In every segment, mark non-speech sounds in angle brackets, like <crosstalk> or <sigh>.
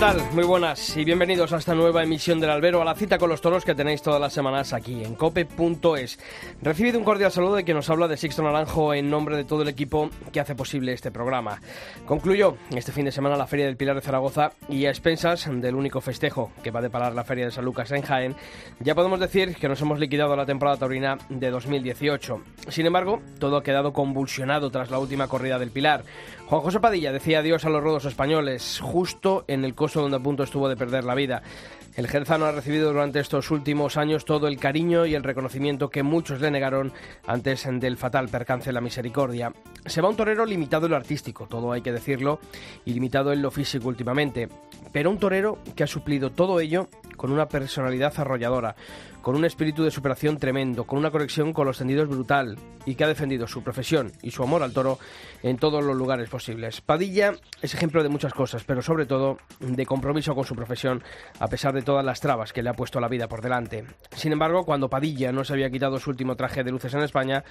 Tal? Muy buenas y bienvenidos a esta nueva emisión del Albero, a la cita con los toros que tenéis todas las semanas aquí en cope.es. Recibido un cordial saludo de quien nos habla de Sixto Naranjo en nombre de todo el equipo que hace posible este programa. Concluyó este fin de semana la Feria del Pilar de Zaragoza y a expensas del único festejo que va a deparar la Feria de San Lucas en Jaén, ya podemos decir que nos hemos liquidado la temporada taurina de 2018. Sin embargo, todo ha quedado convulsionado tras la última corrida del Pilar. Juan José Padilla decía adiós a los rodos españoles justo en el coso donde a punto estuvo de perder la vida. El Jerezano ha recibido durante estos últimos años todo el cariño y el reconocimiento que muchos le negaron antes del fatal percance de la misericordia. Se va un torero limitado en lo artístico, todo hay que decirlo, y limitado en lo físico últimamente, pero un torero que ha suplido todo ello con una personalidad arrolladora, con un espíritu de superación tremendo, con una conexión con los tendidos brutal y que ha defendido su profesión y su amor al toro en todos los lugares posibles. Padilla es ejemplo de muchas cosas, pero sobre todo de compromiso con su profesión a pesar de todas las trabas que le ha puesto la vida por delante. Sin embargo, cuando Padilla no se había quitado su último traje de luces en España,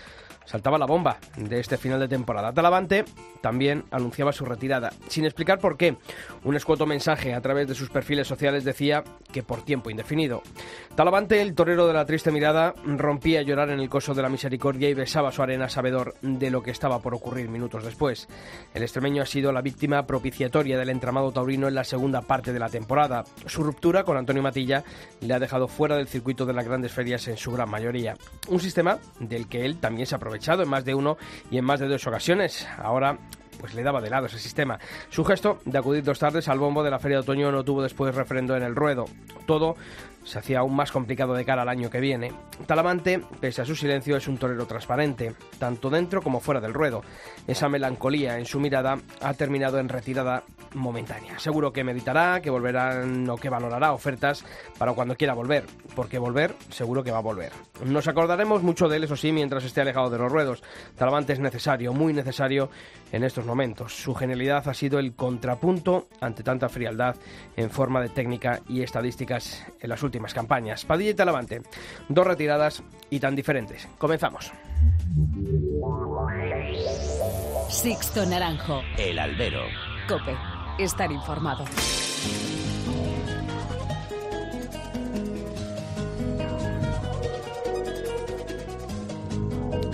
saltaba la bomba de este final de temporada. Talavante también anunciaba su retirada, sin explicar por qué. Un escueto mensaje a través de sus perfiles sociales decía que por tiempo indefinido. Talavante, el torero de la triste mirada, rompía a llorar en el coso de la misericordia y besaba su arena sabedor de lo que estaba por ocurrir minutos después. El extremeño ha sido la víctima propiciatoria del entramado taurino en la segunda parte de la temporada. Su ruptura con Antonio Matilla le ha dejado fuera del circuito de las grandes ferias en su gran mayoría. Un sistema del que él también se ha aprovechado en más de uno y en más de dos ocasiones. Ahora pues le daba de lado ese sistema. Su gesto de acudir dos tardes al bombo de la Feria de Otoño no tuvo después refrendo en el ruedo. Todo se hacía aún más complicado de cara al año que viene. Talamante, pese a su silencio, es un torero transparente, tanto dentro como fuera del ruedo. Esa melancolía en su mirada ha terminado en retirada momentánea. Seguro que meditará, que volverá o que valorará ofertas para cuando quiera volver, porque volver seguro que va a volver. Nos acordaremos mucho de él, eso sí, mientras esté alejado de los ruedos. Talamante es necesario, muy necesario en estos momentos. Su genialidad ha sido el contrapunto ante tanta frialdad en forma de técnica y estadísticas en las últimas campañas. Padilla y Talavante, dos retiradas y tan diferentes. Comenzamos. Sixto Naranjo. El albero. Cope. Estar informado.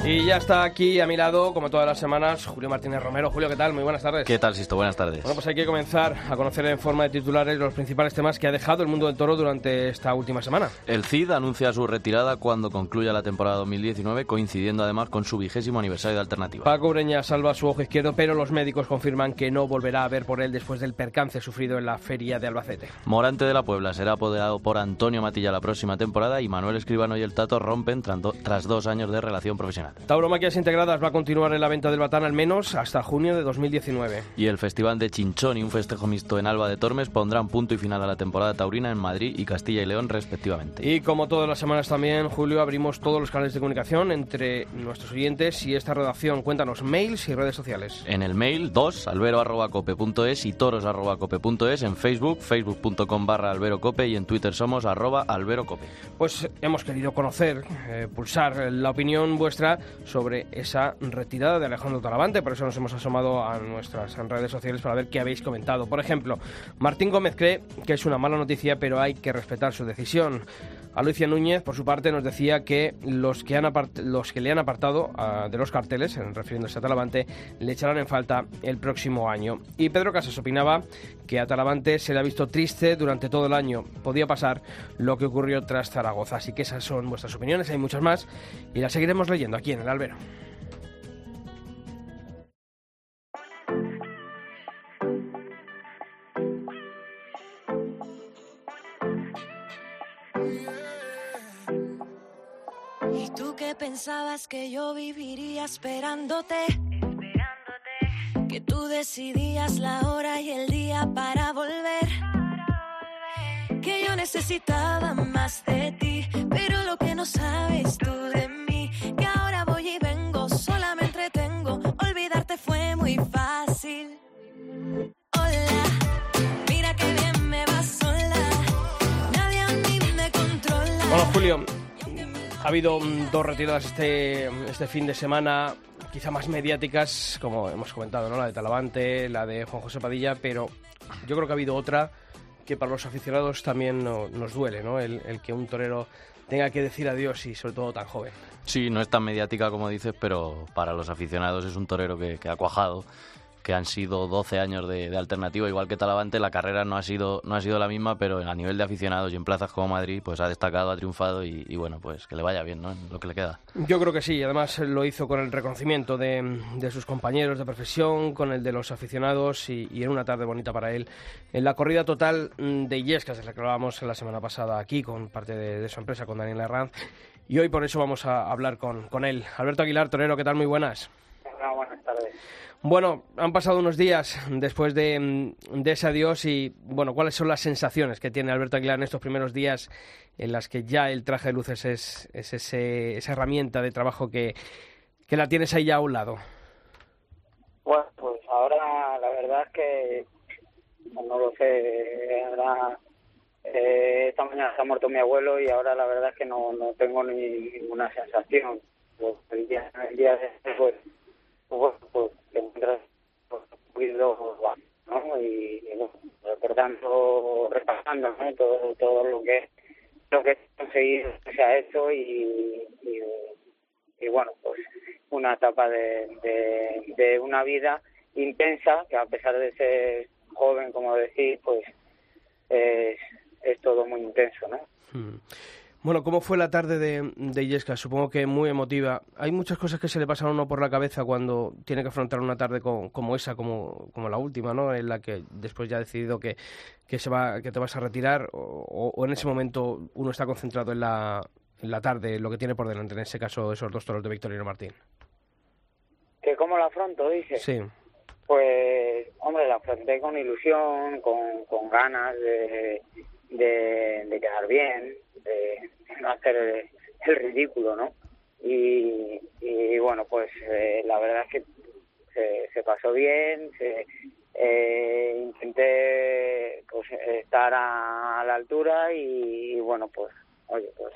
Y ya está aquí a mi lado, como todas las semanas, Julio Martínez Romero. Julio, ¿qué tal? Muy buenas tardes. ¿Qué tal, Sisto? Buenas tardes. Bueno, pues hay que comenzar a conocer en forma de titulares los principales temas que ha dejado el mundo del toro durante esta última semana. El CID anuncia su retirada cuando concluya la temporada 2019, coincidiendo además con su vigésimo aniversario de alternativa. Paco Ureña salva su ojo izquierdo, pero los médicos confirman que no volverá a ver por él después del percance sufrido en la feria de Albacete. Morante de la Puebla será apoderado por Antonio Matilla la próxima temporada y Manuel Escribano y el Tato rompen tras dos años de relación profesional. Tauromaquias integradas va a continuar en la venta del Batán al menos hasta junio de 2019. Y el Festival de Chinchón y un festejo mixto en Alba de Tormes pondrán punto y final a la temporada taurina en Madrid y Castilla y León respectivamente. Y como todas las semanas también, Julio, abrimos todos los canales de comunicación entre nuestros oyentes y esta redacción. Cuéntanos mails y redes sociales. En el mail 2 albero.cope.es y toros.cope.es, en Facebook facebook.com barra alberocope y en Twitter somos arroba alberocope. Pues hemos querido conocer, eh, pulsar la opinión vuestra sobre esa retirada de Alejandro Talavante. Por eso nos hemos asomado a nuestras redes sociales para ver qué habéis comentado. Por ejemplo, Martín Gómez cree que es una mala noticia, pero hay que respetar su decisión. Alicia Núñez, por su parte, nos decía que los que, le han apartado uh, de los carteles, refiriéndose a Talavante, le echarán en falta el próximo año. Y Pedro Casas opinaba que a Talavante se le ha visto triste durante todo el año. Podía pasar lo que ocurrió tras Zaragoza. Así que esas son vuestras opiniones, hay muchas más y las seguiremos leyendo aquí en el Albero. Pensabas que yo viviría esperándote. Esperándote. Que tú decidías la hora y el día para volver. Que yo necesitaba más de ti. Pero lo que no sabes tú de mí. Que ahora voy y vengo, sola me entretengo. Olvidarte fue muy fácil. Hola, mira que bien me vas sola. Nadie a mí me controla. Hola, Julio ha habido mm, dos retiradas este, este fin de semana, quizá más mediáticas, como hemos comentado, ¿no? La de Talavante, la de Juan José Padilla, pero yo creo que ha habido otra que para los aficionados también no- nos duele, ¿no? El, el que un torero tenga que decir adiós y sobre todo tan joven. Sí, no es tan mediática como dices, pero para los aficionados es un torero que, que ha cuajado, que han sido 12 años de, de alternativa, igual que Talavante, la carrera no ha sido no ha sido la misma, pero a nivel de aficionados y en plazas como Madrid, pues ha destacado, ha triunfado y, y bueno, pues que le vaya bien, ¿no? En lo que le queda. Yo creo que sí, además lo hizo con el reconocimiento de, de sus compañeros de profesión, con el de los aficionados y, y en una tarde bonita para él. En la corrida total de Illescas, de la que hablábamos la semana pasada aquí con parte de, de su empresa, con Daniel Herranz, y hoy por eso vamos a hablar con, con él. Alberto Aguilar, torero, ¿qué tal? Muy buenas. Hola, buenas tardes. Bueno, han pasado unos días después de, mm, de ese adiós y, bueno, ¿cuáles son las sensaciones que tiene Alberto Aguilar en estos primeros días en las que ya el traje de luces es, es ese- esa herramienta de trabajo que, que la tienes ahí ya a un lado? Bueno, pues ahora la verdad es que pues no lo sé. Ahora, eh, esta mañana se ha muerto mi abuelo y ahora la verdad es que no, no tengo ni ninguna sensación. Pues el día, el pues, pues, bueno, pues encuentras ¿no? Y, y recordando, repasando, ¿no? Todo, todo lo que lo que conseguido se ha hecho y, y, y bueno, pues una etapa de, de, de una vida intensa que a pesar de ser joven, como decís, pues es, es todo muy intenso, ¿no? Hmm. Bueno, ¿cómo fue la tarde de, de Illescas? Supongo que muy emotiva. Hay muchas cosas que se le pasan a uno por la cabeza cuando tiene que afrontar una tarde co- como esa, como, como la última, ¿no? En la que después ya ha decidido que, que, se va, que te vas a retirar o, o en ese momento uno está concentrado en la, en la tarde, lo que tiene por delante, en ese caso esos dos toros de Victorino Martín. ¿Que cómo la afronto, dice? Sí. Pues, hombre, la afronté con ilusión, con, con ganas de, de, quedar bien, de no hacer el, ridículo, ¿no? Y, y bueno, pues eh, la verdad es que se, pasó bien, se, eh, intenté pues estar a, la altura y, y bueno, pues, oye, pues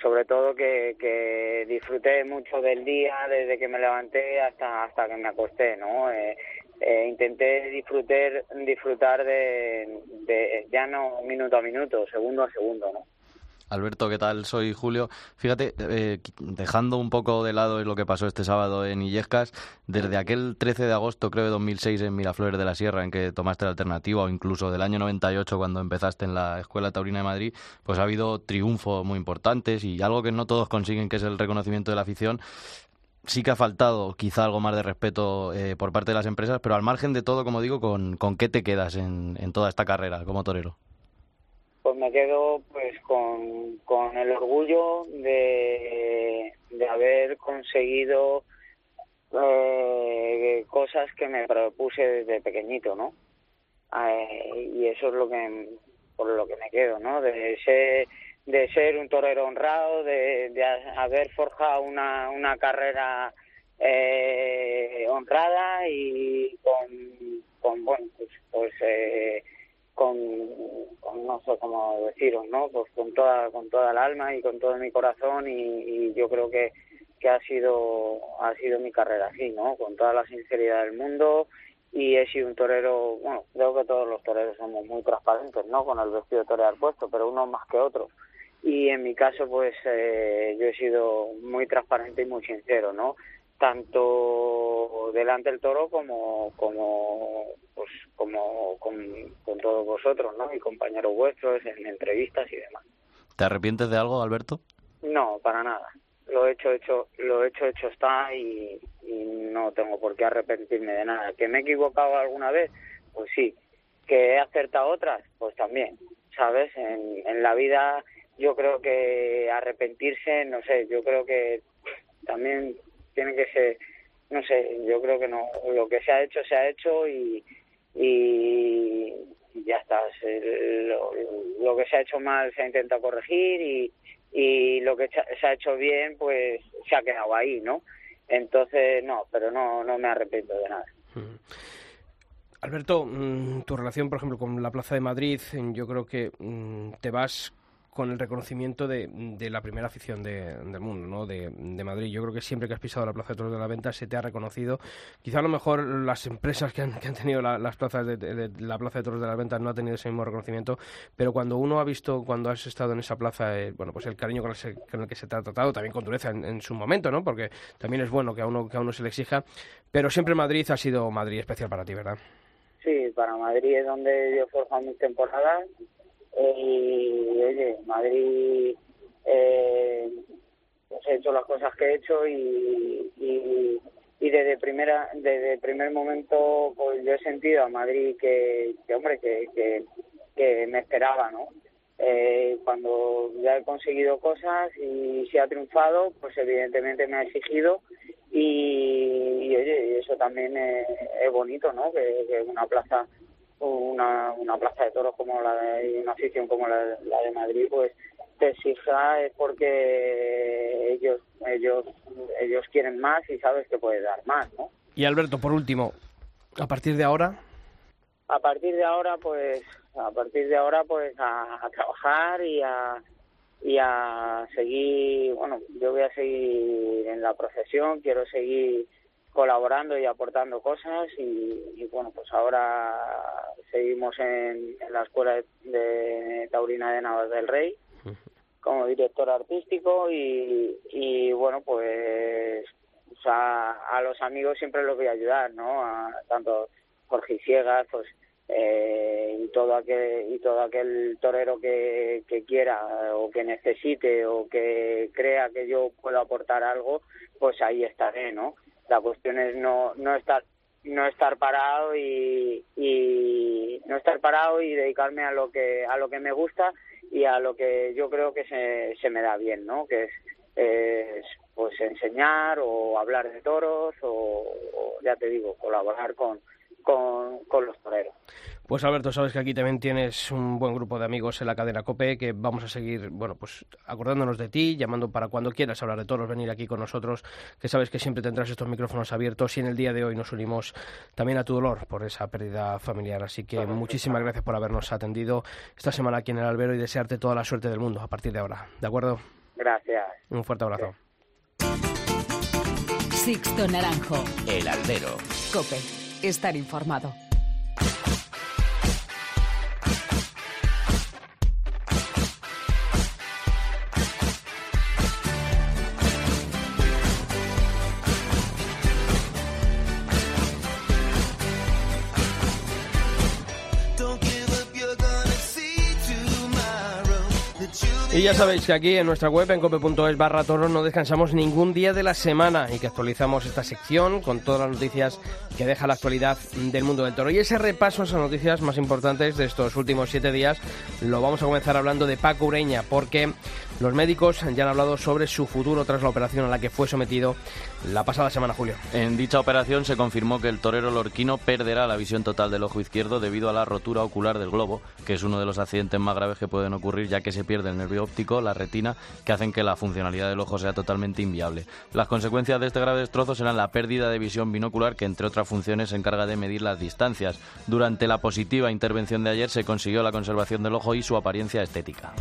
sobre todo que, que disfruté mucho del día desde que me levanté hasta hasta que me acosté no eh, eh, intenté disfrutar disfrutar de, ya no minuto a minuto segundo a segundo no Alberto, ¿qué tal? Soy Julio. Fíjate, eh, dejando un poco de lado lo que pasó este sábado en Illescas, desde aquel 13 de agosto, creo, de 2006 en Miraflores de la Sierra, en que tomaste la alternativa, o incluso del año 98 cuando empezaste en la Escuela Taurina de Madrid, pues ha habido triunfos muy importantes y algo que no todos consiguen, que es el reconocimiento de la afición. Sí que ha faltado quizá algo más de respeto eh, por parte de las empresas, pero al margen de todo, como digo, ¿con, con qué te quedas en, en toda esta carrera como torero? pues me quedo pues con, con el orgullo de, de haber conseguido eh, cosas que me propuse desde pequeñito, ¿no? Eh, y eso es lo que por lo que me quedo, ¿no? De ser de ser un torero honrado, de, de ha- haber forjado una, una carrera eh, honrada y con, bueno, pues, pues eh, con, no sé cómo deciros, ¿no? Pues con toda con toda el alma y con todo mi corazón y, y yo creo que que ha sido ha sido mi carrera así, ¿no? Con toda la sinceridad del mundo y he sido un torero, bueno, creo que todos los toreros somos muy transparentes, ¿no? Con el vestido de torear puesto, pero unos más que otros. Y en mi caso, pues eh, yo he sido muy transparente y muy sincero, ¿no? Tanto delante del toro como como pues como con, con todos vosotros, ¿no? Y compañeros vuestros en entrevistas y demás. ¿Te arrepientes de algo, Alberto? No, para nada. Lo hecho, hecho, lo hecho, hecho está y, y no tengo por qué arrepentirme de nada. ¿Que me he equivocado alguna vez? Pues sí. ¿Que he acertado otras? Pues también. ¿Sabes? En, en la vida yo creo que arrepentirse, no sé, yo creo que también tiene que ser, no sé, yo creo que no. Lo que se ha hecho, se ha hecho y, y ya está. Lo, lo que se ha hecho mal se ha intentado corregir y, y lo que se ha hecho bien pues se ha quedado ahí, ¿no? Entonces, no, pero no, no me arrepiento de nada. Mm. Alberto, tu relación, por ejemplo, con la Plaza de Madrid, yo creo que mm, te vas con el reconocimiento de, de la primera afición de- del mundo, ¿no? De, de Madrid. Yo creo que siempre que has pisado la Plaza de Toros de la Venta se te ha reconocido. Quizá a lo mejor las empresas que han, que han tenido la- las plazas de, la Plaza de Toros de la Venta no ha tenido ese mismo reconocimiento, pero cuando uno ha visto, cuando has estado en esa plaza, eh, bueno, pues el cariño con el, se- con el que se te ha tratado, también con dureza en, en su momento, ¿no? Porque también es bueno que a uno que a uno se le exija, pero siempre Madrid ha sido Madrid especial para ti, ¿verdad? Sí, para Madrid es donde yo forjado mis temporadas. Y, oye, Madrid eh, pues he hecho las cosas que he hecho y, y, y desde primera desde el primer momento pues yo he sentido a Madrid que, hombre, que, que, me esperaba, ¿no? Eh, cuando ya he conseguido cosas y se ha triunfado, pues evidentemente me ha exigido y, oye, eso también es, es bonito, ¿no? Que, que una plaza una, una plaza de toros como la de una afición como la, la de Madrid, pues te exija es porque ellos ellos ellos quieren más y sabes que puedes dar más, ¿no? Y Alberto, por último, a partir de ahora, a partir de ahora pues a partir de ahora pues a, a trabajar y a y a seguir bueno yo voy a seguir en la profesión quiero seguir colaborando y aportando cosas y, y, bueno pues ahora seguimos en, en la escuela de, de taurina de Navas del Rey como director artístico y, y bueno pues a los amigos siempre los voy a ayudar no a, tanto Jorge Ciegas pues eh, y todo aquel y todo aquel torero que, que quiera o que necesite o que crea que yo puedo aportar algo pues ahí estaré no la cuestión es no no estar no estar parado y, y no estar parado y dedicarme a lo que a lo que me gusta y a lo que yo creo que se, se me da bien no que es, es pues enseñar o hablar de toros o, o ya te digo colaborar con con, con los toreros. Pues Alberto, sabes que aquí también tienes un buen grupo de amigos en la cadena COPE que vamos a seguir, bueno, pues acordándonos de ti, llamando para cuando quieras hablar de toros, venir aquí con nosotros, que sabes que siempre tendrás estos micrófonos abiertos y en el día de hoy nos unimos también a tu dolor por esa pérdida familiar. Así que muchísimas gracias por habernos atendido esta semana aquí en el Albero y desearte toda la suerte del mundo a partir de ahora. ¿De acuerdo? Gracias. Un fuerte abrazo. Sixto Naranjo. El Albero. Cope. Estar informado. Y ya sabéis que aquí en nuestra web, en cope.es barra toros, no descansamos ningún día de la semana. Y que actualizamos esta sección con todas las noticias que deja la actualidad del mundo del toro. Y ese repaso a esas noticias más importantes de estos últimos siete días lo vamos a comenzar hablando de Paco Ureña, porque los médicos ya han hablado sobre su futuro tras la operación a la que fue sometido la pasada semana, Julio. En dicha operación se confirmó que el torero lorquino perderá la visión total del ojo izquierdo debido a la rotura ocular del globo, que es uno de los accidentes más graves que pueden ocurrir ya que se pierde el nervio óptico, la retina, que hacen que la funcionalidad del ojo sea totalmente inviable. Las consecuencias de este grave destrozo serán la pérdida de visión binocular, que entre otras funciones se encarga de medir las distancias. Durante la positiva intervención de ayer se consiguió la conservación del ojo y su apariencia estética.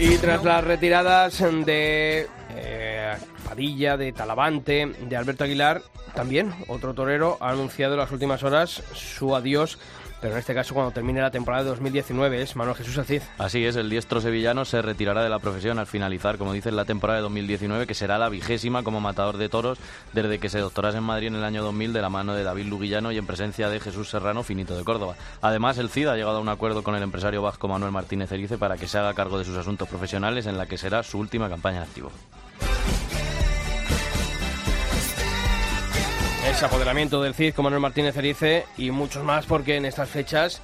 Y tras las retiradas de eh, Padilla, de Talavante, de Alberto Aguilar, también otro torero ha anunciado en las últimas horas su adiós, pero en este caso cuando termine la temporada de 2019 es Manuel Jesús Alcid. Así es, el diestro sevillano se retirará de la profesión al finalizar, como dicen, la temporada de 2019, que será la vigésima como matador de toros desde que se doctorase en Madrid en el año 2000 de la mano de David Luguillano y en presencia de Jesús Serrano, finito de Córdoba. Además, el CID ha llegado a un acuerdo con el empresario vasco Manuel Martínez Erice para que se haga cargo de sus asuntos profesionales en la que será su última campaña en activo. Apoderamiento del CID con Manuel Martínez Erice y muchos más porque en estas fechas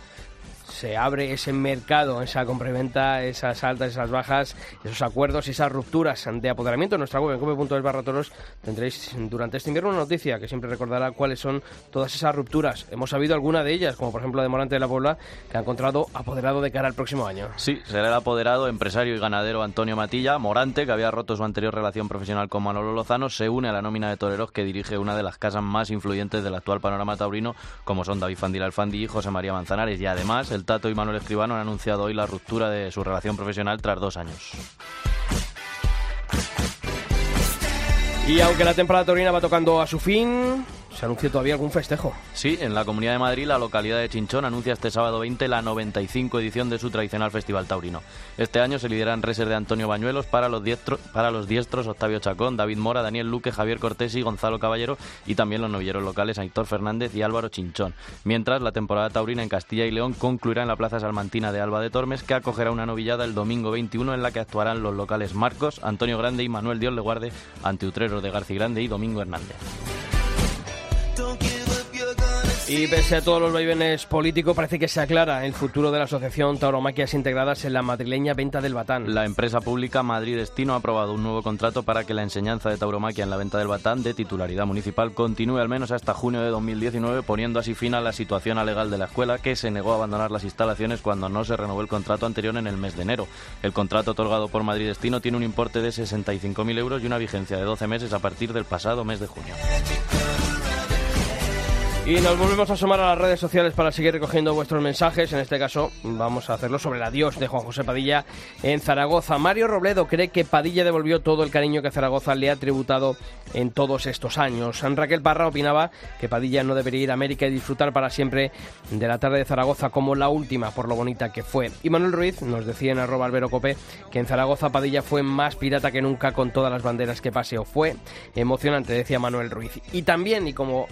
se abre ese mercado, esa compraventa, esas altas, esas bajas, esos acuerdos y esas rupturas de apoderamiento. En nuestra web, en cope.es barra toros, tendréis durante este invierno una noticia que siempre recordará cuáles son todas esas rupturas. Hemos sabido alguna de ellas, como por ejemplo la de Morante de la Puebla, que ha encontrado apoderado de cara al próximo año. Sí, será el apoderado, empresario y ganadero Antonio Matilla. Morante, que había roto su anterior relación profesional con Manolo Lozano, se une a la nómina de toreros que dirige una de las casas más influyentes del actual panorama taurino, como son David Fandil Alfandi y José María Manzanares. Y además, el Tato y Manuel Escribano han anunciado hoy la ruptura de su relación profesional tras dos años. Y aunque la temporada taurina va tocando a su fin, se anuncia todavía algún festejo. Sí, en la Comunidad de Madrid, la localidad de Chinchón anuncia este sábado 20 la 95 edición de su tradicional Festival Taurino. Este año se lideran reses de Antonio Bañuelos para los, diestros, para los diestros Octavio Chacón, David Mora, Daniel Luque, Javier Cortés y Gonzalo Caballero y también los novilleros locales Aitor Fernández y Álvaro Chinchón. Mientras, la temporada taurina en Castilla y León concluirá en la Plaza Salmantina de Alba de Tormes, que acogerá una novillada el domingo 21 en la que actuarán los locales Marcos, Antonio Grande y Manuel Dios le guarde ante Utreros de García Grande y Domingo Hernández. Y pese a todos los vaivenes políticos, parece que se aclara el futuro de la Asociación Tauromaquias Integradas en la madrileña Venta del Batán. La empresa pública Madrid Destino ha aprobado un nuevo contrato para que la enseñanza de tauromaquia en la Venta del Batán, de titularidad municipal, continúe al menos hasta junio de 2019, poniendo así fin a la situación alegal de la escuela, que se negó a abandonar las instalaciones cuando no se renovó el contrato anterior en el mes de enero. El contrato otorgado por Madrid Destino tiene un importe de 65.000 euros y una vigencia de 12 meses a partir del pasado mes de junio. Y nos volvemos a asomar a las redes sociales para seguir recogiendo vuestros mensajes. En este caso, vamos a hacerlo sobre el adiós de Juan José Padilla en Zaragoza. Mario Robledo cree que Padilla devolvió todo el cariño que Zaragoza le ha tributado en todos estos años. San Raquel Parra opinaba que Padilla no debería ir a América y disfrutar para siempre de la tarde de Zaragoza como la última, por lo bonita que fue. Y Manuel Ruiz nos decía en arroba albero cope que en Zaragoza Padilla fue más pirata que nunca con todas las banderas que paseó. Fue emocionante, decía Manuel Ruiz. Y también, y como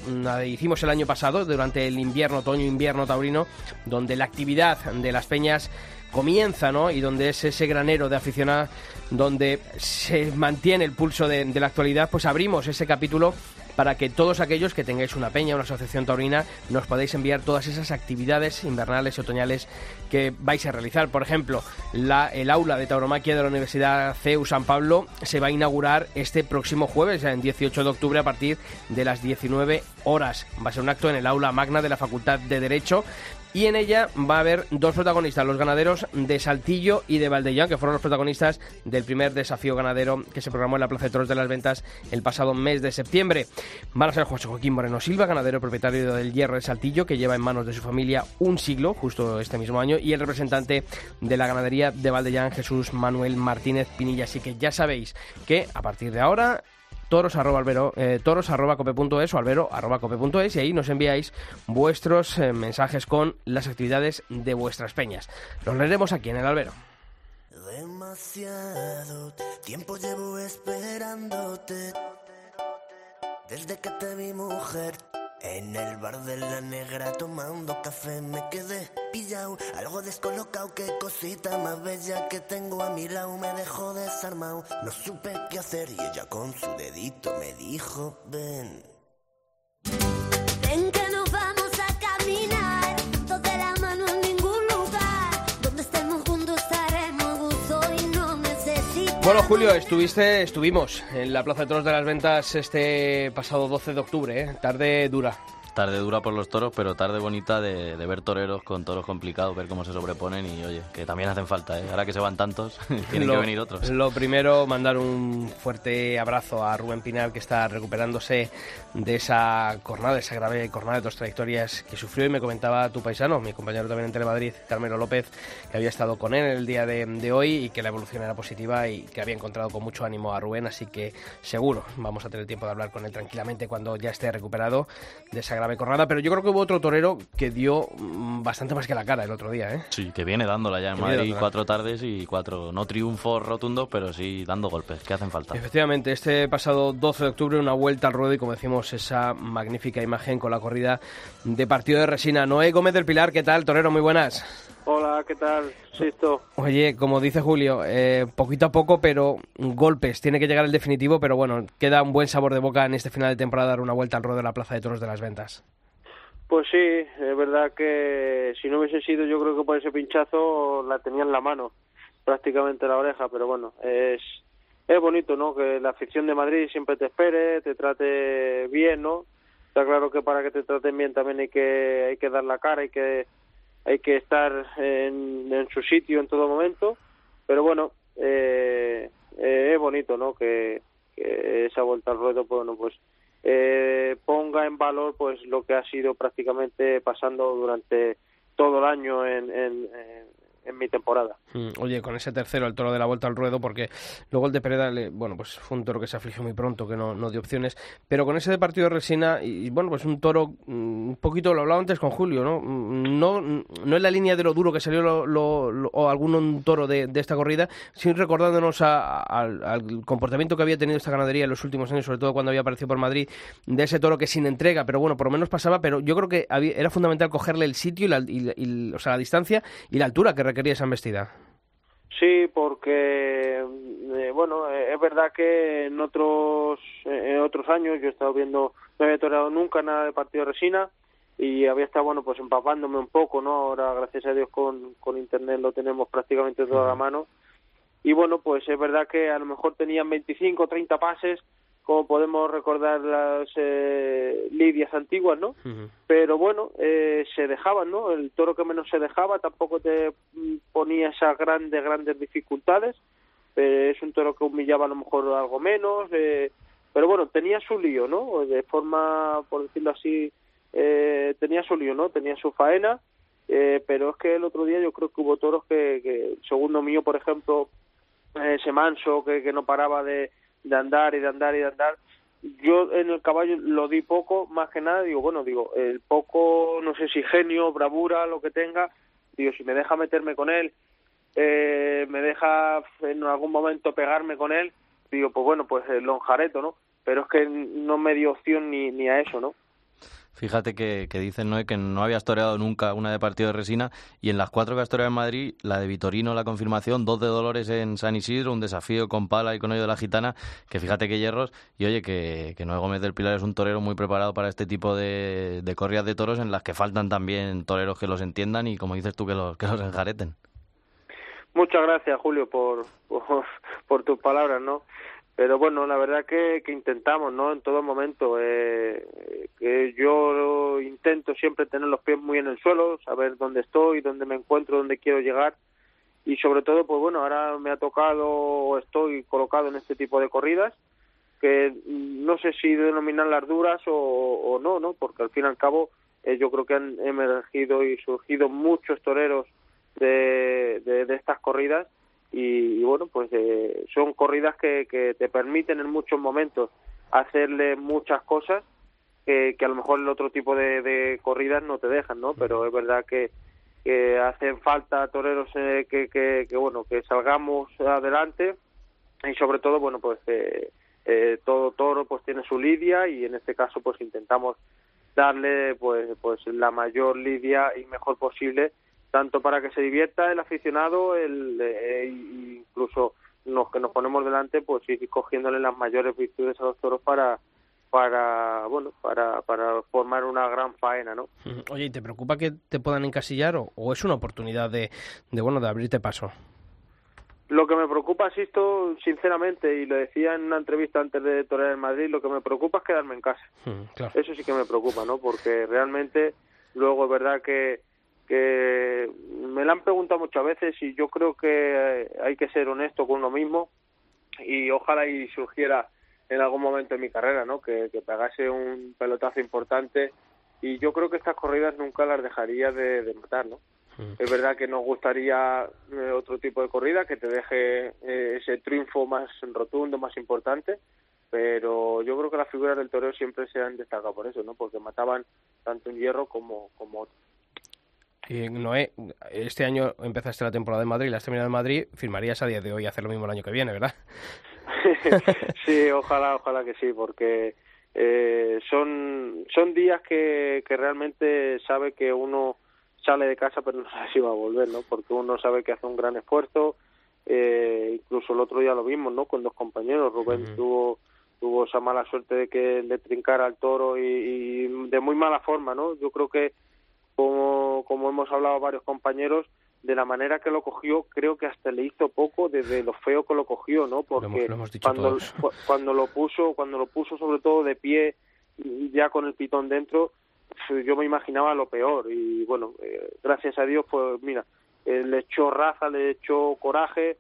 hicimos el año pasado, durante el invierno, otoño-invierno taurino, donde la actividad de las peñas comienza, ¿no? Y donde es ese granero de aficionados, donde se mantiene el pulso de, de la actualidad, pues abrimos ese capítulo para que todos aquellos que tengáis una peña, una asociación taurina, nos podáis enviar todas esas actividades invernales y otoñales que vais a realizar. Por ejemplo, la, el aula de tauromaquia de la Universidad CEU San Pablo se va a inaugurar este próximo jueves, en 18 de octubre, a partir de las 19 horas. Va a ser un acto en el aula magna de la Facultad de Derecho y en ella va a haber dos protagonistas, los ganaderos de Saltillo y de Valdellán, que fueron los protagonistas del primer desafío ganadero que se programó en la Plaza de Toros de las Ventas el pasado mes de septiembre. Van a ser José Joaquín Moreno Silva, ganadero propietario del Hierro de Saltillo, que lleva en manos de su familia un siglo, justo este mismo año, y el representante de la ganadería de Valdellán, Jesús Manuel Martínez Pinilla. Así que ya sabéis que a partir de ahora toros arroba, albero, eh, toros arroba cope.es o albero arroba cope.es y ahí nos enviáis vuestros eh, mensajes con las actividades de vuestras peñas. Los leeremos aquí en el albero. Demasiado tiempo llevo esperándote. Desde que te vi mujer en el bar de la negra tomando café me quedé pillado, algo descolocado, qué cosita más bella que tengo a mi lado me dejó desarmado, no supe qué hacer y ella con su dedito me dijo ven. Bueno, Julio, estuviste, estuvimos en la Plaza de Toros de las Ventas este pasado 12 de octubre, ¿eh? tarde dura. Tarde dura por los toros, pero tarde bonita de, de ver toreros con toros complicados, ver cómo se sobreponen y oye, que también hacen falta, ¿eh? Ahora que se van tantos, <laughs> tienen Lo- que venir otros. Lo primero, mandar un fuerte abrazo a Rubén Pinal, que está recuperándose de esa jornada, de esa grave jornada de dos trayectorias que sufrió. Y me comentaba tu paisano, mi compañero también en Telemadrid, Carmelo López, que había estado con él el día de, de hoy y que la evolución era positiva y que había encontrado con mucho ánimo a Rubén. Así que seguro vamos a tener tiempo de hablar con él tranquilamente cuando ya esté recuperado de esa grave jornada. Pero yo creo que hubo otro torero que dio mm, bastante más que la cara el otro día, ¿eh? Sí, que viene dándola ya en Que Madrid cuatro tardes y cuatro, no triunfos rotundos, pero sí dando golpes, que hacen falta. Efectivamente, este pasado 12 de octubre una vuelta al ruedo y como decimos esa magnífica imagen con la corrida de partido de resina. Noé Gómez del Pilar, ¿qué tal? Torero, muy buenas. Hola, ¿qué tal? Sisto. Oye, como dice Julio, eh, poquito a poco, pero golpes. Tiene que llegar el definitivo, pero bueno, queda un buen sabor de boca en este final de temporada dar una vuelta al ruedo de la Plaza de Toros de las Ventas. Pues sí, es verdad que si no hubiese sido yo creo que por ese pinchazo la tenía en la mano, prácticamente la oreja, pero bueno, es es bonito, ¿no? Que la afición de Madrid siempre te espere, te trate bien, ¿no? Está claro que para que te traten bien también hay que hay que dar la cara, hay que hay que estar en, su sitio en todo momento, pero bueno, eh, eh, es bonito, ¿no? Que, que esa vuelta al ruedo, pues, bueno, pues eh, ponga en valor pues lo que ha sido prácticamente pasando durante todo el año en, en, en- mi temporada. Mm, Oye, con ese tercero, el toro de la vuelta al ruedo, porque luego el de Pereda, le- bueno, pues fue un toro que se afligió muy pronto, que no, no dio opciones, pero con ese de partido de resina, y, bueno, pues un toro, mm, un poquito, lo hablaba antes con Julio, ¿no? Mm, No, no en la línea de lo duro que salió lo, o algún toro de, de esta corrida, sino recordándonos a- al, comportamiento que había tenido esta ganadería en los últimos años, sobre todo cuando había aparecido por Madrid, de ese toro que sin entrega, pero bueno, por lo menos pasaba, pero yo creo que había- era fundamental cogerle el sitio y la, y y- o sea, la distancia y la altura que requería esa embestida. Sí, porque eh, bueno, eh, es verdad que en otros eh, en otros años yo he estado viendo, no había toreado nunca nada de partido de resina y había estado bueno pues empapándome un poco, ¿no? Ahora gracias a Dios con, con internet lo tenemos prácticamente todo a la mano y bueno pues es verdad que a lo mejor tenían 25 o 30 pases como podemos recordar las eh, lidias antiguas, ¿no? pero bueno, eh, se dejaban, ¿no? El toro que menos se dejaba tampoco te mm, ponía esas grandes, grandes dificultades. Eh, es un toro que humillaba a lo mejor algo menos, eh, pero bueno, tenía su lío, ¿no? De forma, por decirlo así, eh, tenía su lío, ¿no? Tenía su faena, eh, pero es que el otro día yo creo que hubo toros que, que el segundo mío, por ejemplo, ese manso que, que no paraba de, de andar y de andar y de andar, yo en el caballo lo di poco, más que nada, digo, bueno, digo, el poco, no sé si genio, bravura, lo que tenga, digo, si me deja meterme con él, eh, me deja en algún momento pegarme con él, digo, pues bueno, pues el lonjareto, ¿no? Pero es que no me dio opción ni, ni a eso, ¿no? Fíjate que, que dicen Noé que no habías toreado nunca una de partido de resina y en las cuatro que has toreado en Madrid, la de Vitorino, la confirmación, dos de Dolores en San Isidro, un desafío con pala y con hoyo de la gitana, que fíjate que hierros, y oye, que, que Noé Gómez del Pilar es un torero muy preparado para este tipo de, de corridas de toros en las que faltan también toreros que los entiendan y como dices tú, que los, que los enjareten. Muchas gracias, Julio, por, por tus palabras, ¿no? Pero bueno, la verdad que, que intentamos, ¿no? En todo momento. Eh, que yo intento siempre tener los pies muy en el suelo, saber dónde estoy, dónde me encuentro, dónde quiero llegar. Y sobre todo, pues bueno, ahora me ha tocado o estoy colocado en este tipo de corridas que no sé si denominarlas duras o, no, ¿no? Porque al fin y al cabo eh, yo creo que han emergido y surgido muchos toreros de, de estas corridas y, y bueno, pues eh, son corridas que, que te permiten en muchos momentos hacerle muchas cosas que, que a lo mejor el otro tipo de, de corridas no te dejan, ¿no? Pero es verdad que, que hacen falta toreros eh, que, que, que, bueno, que salgamos adelante y sobre todo, bueno, pues eh, eh, todo toro pues tiene su lidia y en este caso pues intentamos darle pues pues la mayor lidia y mejor posible tanto para que se divierta el aficionado el eh, incluso los que nos ponemos delante pues ir cogiéndole las mayores virtudes a los toros para para bueno para para formar una gran faena no. Oye, ¿y te preocupa que te puedan encasillar o, o es una oportunidad de, de, bueno, de abrirte paso? Lo que me preocupa, Sisto, sinceramente, y lo decía en una entrevista antes de torear en Madrid, lo que me preocupa es quedarme en casa. Mm, claro. Eso sí que me preocupa, ¿no? Porque realmente luego es verdad que, que me lo han preguntado muchas veces y yo creo que hay que ser honesto con uno mismo y ojalá y surgiera en algún momento en mi carrera, ¿no? Que, que pegase un pelotazo importante y yo creo que estas corridas nunca las dejaría de, de matar, ¿no? Es verdad que nos gustaría eh, otro tipo de corrida que te deje eh, ese triunfo más rotundo, más importante, pero yo creo que las figuras del toreo siempre se han destacado por eso, ¿no? Porque mataban tanto un hierro como, como otro. Y Noé, este año empezaste la temporada en Madrid, la has terminado en Madrid, firmarías a día de hoy hacer lo mismo el año que viene, ¿verdad? <laughs> sí, ojalá, ojalá que sí, porque eh, son son días que, que realmente sabe que uno sale de casa pero no sabe si va a volver, ¿no? Porque uno sabe que hace un gran esfuerzo, eh, incluso el otro día lo vimos, ¿no? Con dos compañeros, Rubén tuvo tuvo esa mala suerte de que le trincara al toro y, y de muy mala forma, ¿no? Yo creo que como, como hemos hablado varios compañeros, de la manera que lo cogió, creo que hasta le hizo poco desde lo feo que lo cogió, ¿no? Porque hemos- lo hemos dicho cuando, cu- cuando lo puso, cuando lo puso sobre todo de pie, ya con el pitón dentro, yo me imaginaba lo peor y bueno, eh, gracias a Dios, pues mira, eh, le echó raza, le echó coraje,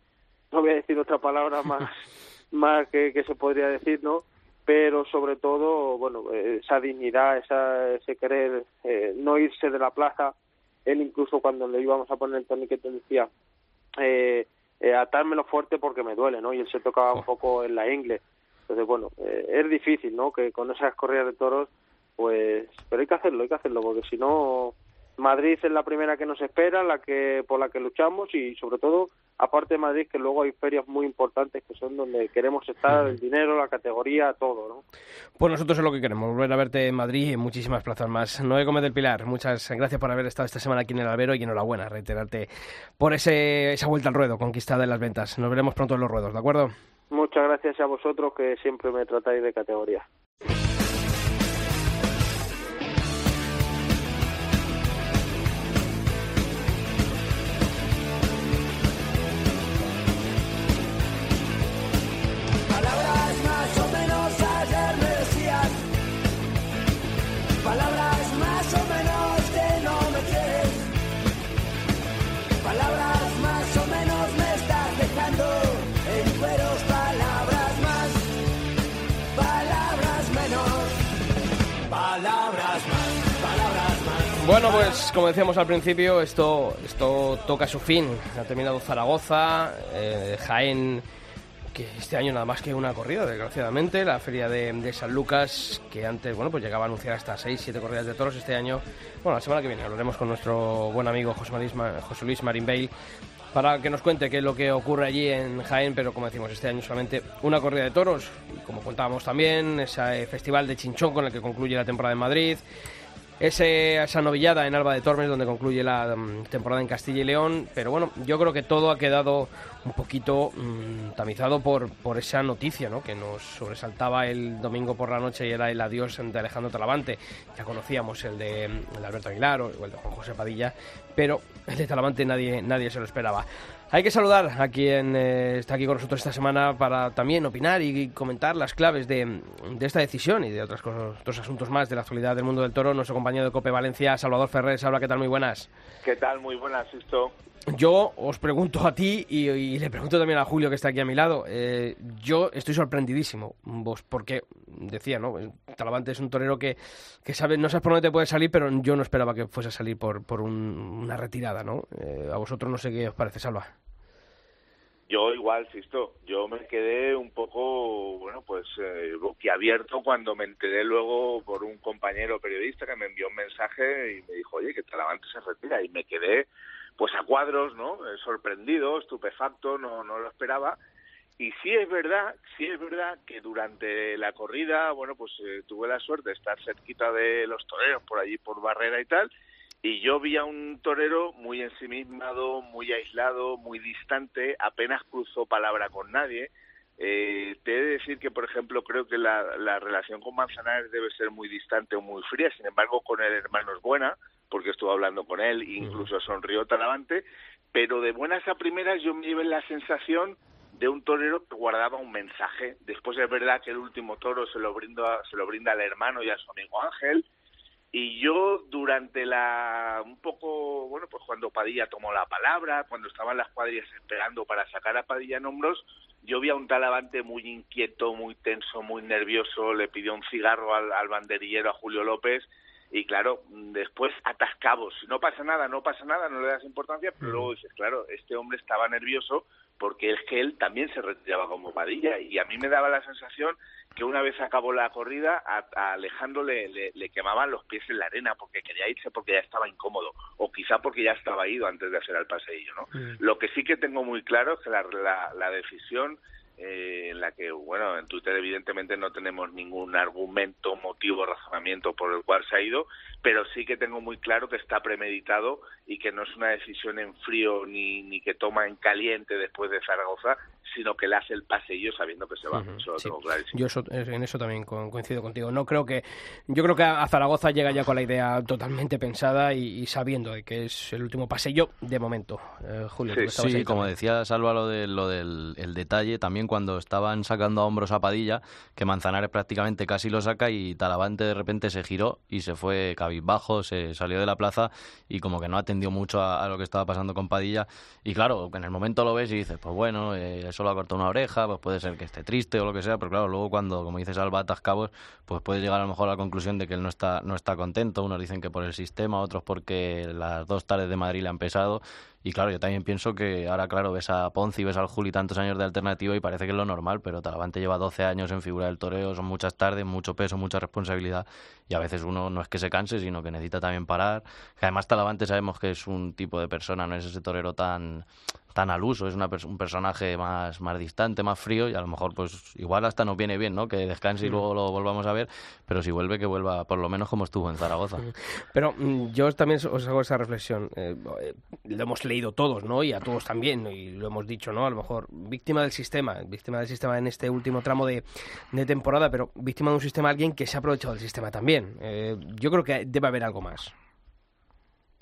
no voy a decir otra palabra más, <laughs> más que, que se podría decir, ¿no? Pero sobre todo, bueno, eh, esa dignidad, esa, ese querer eh, no irse de la plaza él incluso cuando le íbamos a poner el torniquete decía, eh, eh, atármelo fuerte porque me duele, ¿no? Y él se tocaba un poco en la ingle. Entonces, bueno, eh, es difícil, ¿no? Que con esas corridas de toros, pues, pero hay que hacerlo, hay que hacerlo, porque si no, Madrid es la primera que nos espera, la que por la que luchamos y sobre todo, aparte de Madrid, que luego hay ferias muy importantes que son donde queremos estar, el dinero, la categoría, todo, ¿no? Pues nosotros es lo que queremos, volver a verte en Madrid y en muchísimas plazas más. Noé Gómez del Pilar, muchas gracias por haber estado esta semana aquí en el Albero y enhorabuena, reiterarte por ese, esa vuelta al ruedo conquistada en las ventas. Nos veremos pronto en los ruedos, ¿de acuerdo? Muchas gracias a vosotros que siempre me tratáis de categoría. Bueno, pues como decíamos al principio, esto, esto toca su fin. Ha terminado Zaragoza, eh, Jaén, que este año nada más que una corrida, desgraciadamente. La feria de, de San Lucas, que antes, bueno, pues llegaba a anunciar hasta 6, 7 corridas de toros este año. Bueno, la semana que viene hablaremos con nuestro buen amigo José, Ma- José Luis Marín Bale para que nos cuente qué es lo que ocurre allí en Jaén, pero como decimos, este año solamente una corrida de toros, y como contábamos también, ese festival de Chinchón con el que concluye la temporada en Madrid, ese, esa novillada en Alba de Tormes donde concluye la mm, temporada en Castilla y León, pero bueno, yo creo que todo ha quedado un poquito mm, tamizado por, por esa noticia ¿no? que nos sobresaltaba el domingo por la noche y era el adiós de Alejandro Talavante. Ya conocíamos el de, el de Alberto Aguilar o el de Juan José Padilla, pero el de Talavante nadie, nadie se lo esperaba. Hay que saludar a quien eh, está aquí con nosotros esta semana para también opinar y comentar las claves de, de esta decisión y de otras cosas, otros asuntos más de la actualidad del mundo del toro. Nuestro compañero de Cope Valencia, Salvador Ferrer. Salva, ¿qué tal? Muy buenas. ¿Qué tal? Muy buenas, Sisto. Yo os pregunto a ti y, y le pregunto también a Julio que está aquí a mi lado. eh, yo estoy sorprendidísimo, vos, porque decía, ¿no? Talavante es un torero que, que sabe, no sabes por dónde te puede salir, pero yo no esperaba que fuese a salir por, por un- una retirada, ¿no? Eh, a vosotros no sé qué os parece, Salva. Yo igual, Sisto. Yo me quedé un poco, bueno, pues eh, boquiabierto cuando me enteré luego por un compañero periodista que me envió un mensaje y me dijo, oye, que Talavante se retira. Y me quedé, pues a cuadros, ¿no? Eh, sorprendido, estupefacto, no, no lo esperaba. Y sí es verdad, sí es verdad que durante la corrida, bueno, pues eh, tuve la suerte de estar cerquita de los toreros, por allí, por Barrera y tal, y yo vi a un torero muy ensimismado, muy aislado, muy distante, apenas cruzó palabra con nadie. Eh, te he de decir que, por ejemplo, creo que la, la relación con Manzanares debe ser muy distante o muy fría, sin embargo, con el hermano es buena, porque estuve hablando con él, incluso sonrió Talavante, pero de buenas a primeras yo me llevé la sensación de un torero que guardaba un mensaje. Después es verdad que el último toro se lo brinda, se lo brinda al hermano y a su amigo Ángel, y yo durante la un poco bueno pues cuando Padilla tomó la palabra cuando estaban las cuadrillas esperando para sacar a Padilla en hombros yo vi a un talavante muy inquieto muy tenso muy nervioso le pidió un cigarro al, al banderillero a Julio López y claro después atascabos. No pasa nada no pasa nada no le das importancia pero luego dices claro este hombre estaba nervioso porque es que él también se retiraba como Padilla y a mí me daba la sensación que una vez acabó la corrida a, a Alejandro le, le, le quemaban los pies en la arena porque quería irse porque ya estaba incómodo o quizá porque ya estaba ido antes de hacer el paseillo ¿no? lo que sí que tengo muy claro es que la, la, la decisión eh, en la que, bueno, en Twitter evidentemente no tenemos ningún argumento, motivo, razonamiento por el cual se ha ido, pero sí que tengo muy claro que está premeditado y que no es una decisión en frío ni, ni que toma en caliente después de Zaragoza, sino que le hace el paseillo sabiendo que se va. Ujú, Eso lo sí. tengo clarísimo. Yo eso- eh, en eso también co- coincido contigo. No creo que yo creo que a Zaragoza llega ya con la idea totalmente pensada y, y sabiendo de que es el último pasillo de momento. Eh, Julio, Sí, ahí como también. decía Salva lo, de, lo del el detalle, también cuando estaban sacando a hombros a Padilla, que Manzanares prácticamente casi lo saca y Talavante de repente se giró y se fue cabizbajo, se salió de la plaza y como que no atendió mucho a, lo que estaba pasando con Padilla. Y claro, en el momento lo ves y dices, pues bueno, eh, eso lo ha cortado una oreja, pues puede ser que esté triste o lo que sea, pero claro, luego cuando, como dices, Alba cabos, pues puedes llegar a lo mejor a la conclusión de que él no está, no está contento. Unos dicen que por el sistema, otros porque las dos tardes de Madrid le han pesado. Y claro, yo también pienso que ahora, claro, ves a Ponce y ves al Juli tantos años de alternativa y parece que es lo normal, pero Talavante lleva 12 años en figura del toreo, son muchas tardes, mucho peso, mucha responsabilidad y a veces uno no es que se canse, sino que necesita también parar. Que además Talavante sabemos que es un tipo de persona, no es ese torero tan tan al uso, es una un personaje más, más distante, más frío y a lo mejor pues igual hasta nos viene bien, ¿no? Que descanse y Mm. luego lo volvamos a ver, pero si vuelve que vuelva por lo menos como estuvo en Zaragoza. <laughs> Pero mm, yo también os hago esa reflexión. Eh, eh, lo hemos leído todos, ¿no? Y a todos también, y lo hemos dicho, ¿no? A lo mejor víctima del sistema, víctima del sistema en este último tramo de, de temporada, pero víctima de un sistema alguien que se ha aprovechado del sistema también. Eh, yo creo que debe haber algo más.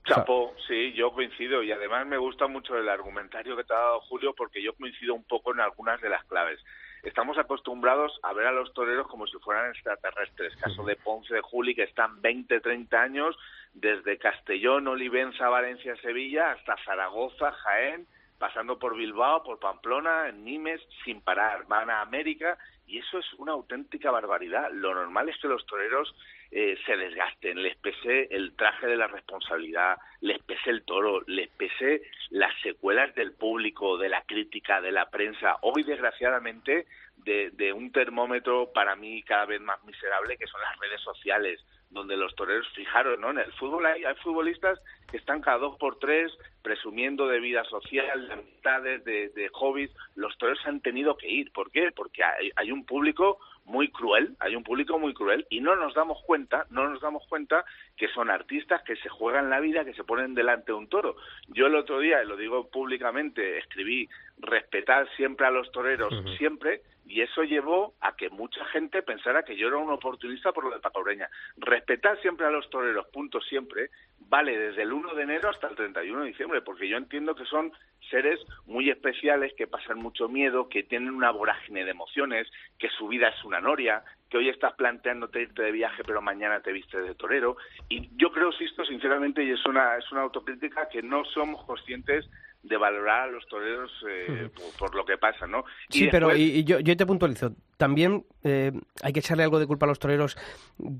Chapó, sí, yo coincido y además me gusta mucho el argumentario que te ha dado Julio porque yo coincido un poco en algunas de las claves. Estamos acostumbrados a ver a los toreros como si fueran extraterrestres. Caso de Ponce de Juli, que están 20, 30 años, desde Castellón, Olivenza, Valencia, Sevilla, hasta Zaragoza, Jaén, pasando por Bilbao, por Pamplona, en Nimes, sin parar. Van a América y eso es una auténtica barbaridad. Lo normal es que los toreros eh, se desgasten, les pese el traje de la responsabilidad, les pese el toro, les pese las secuelas del público, de la crítica, de la prensa. Hoy, desgraciadamente, de, de un termómetro para mí cada vez más miserable, que son las redes sociales, donde los toreros, fijaros, ¿no? En el fútbol hay, hay futbolistas que están cada dos por tres presumiendo de vida social, de amistades, de, de hobbies. Los toreros han tenido que ir. ¿Por qué? Porque hay, hay un público muy cruel, hay un público muy cruel y no nos damos cuenta, no nos damos cuenta que son artistas que se juegan la vida, que se ponen delante de un toro. Yo el otro día, y lo digo públicamente, escribí respetar siempre a los toreros, siempre, y eso llevó a que mucha gente pensara que yo era un oportunista por lo de Paco Ureña. Respetar siempre a los toreros, punto siempre, vale desde el 1 de enero hasta el 31 de diciembre, porque yo entiendo que son seres muy especiales, que pasan mucho miedo, que tienen una vorágine de emociones, que su vida es una noria, que hoy estás planteándote irte de viaje, pero mañana te viste de torero. Y yo creo, Sisto, sinceramente, y es una, es una autocrítica, que no somos conscientes de valorar a los toreros eh, por, por lo que pasa, ¿no? Y Sí, pero y, y yo, yo te puntualizo. También eh, hay que echarle algo de culpa a los toreros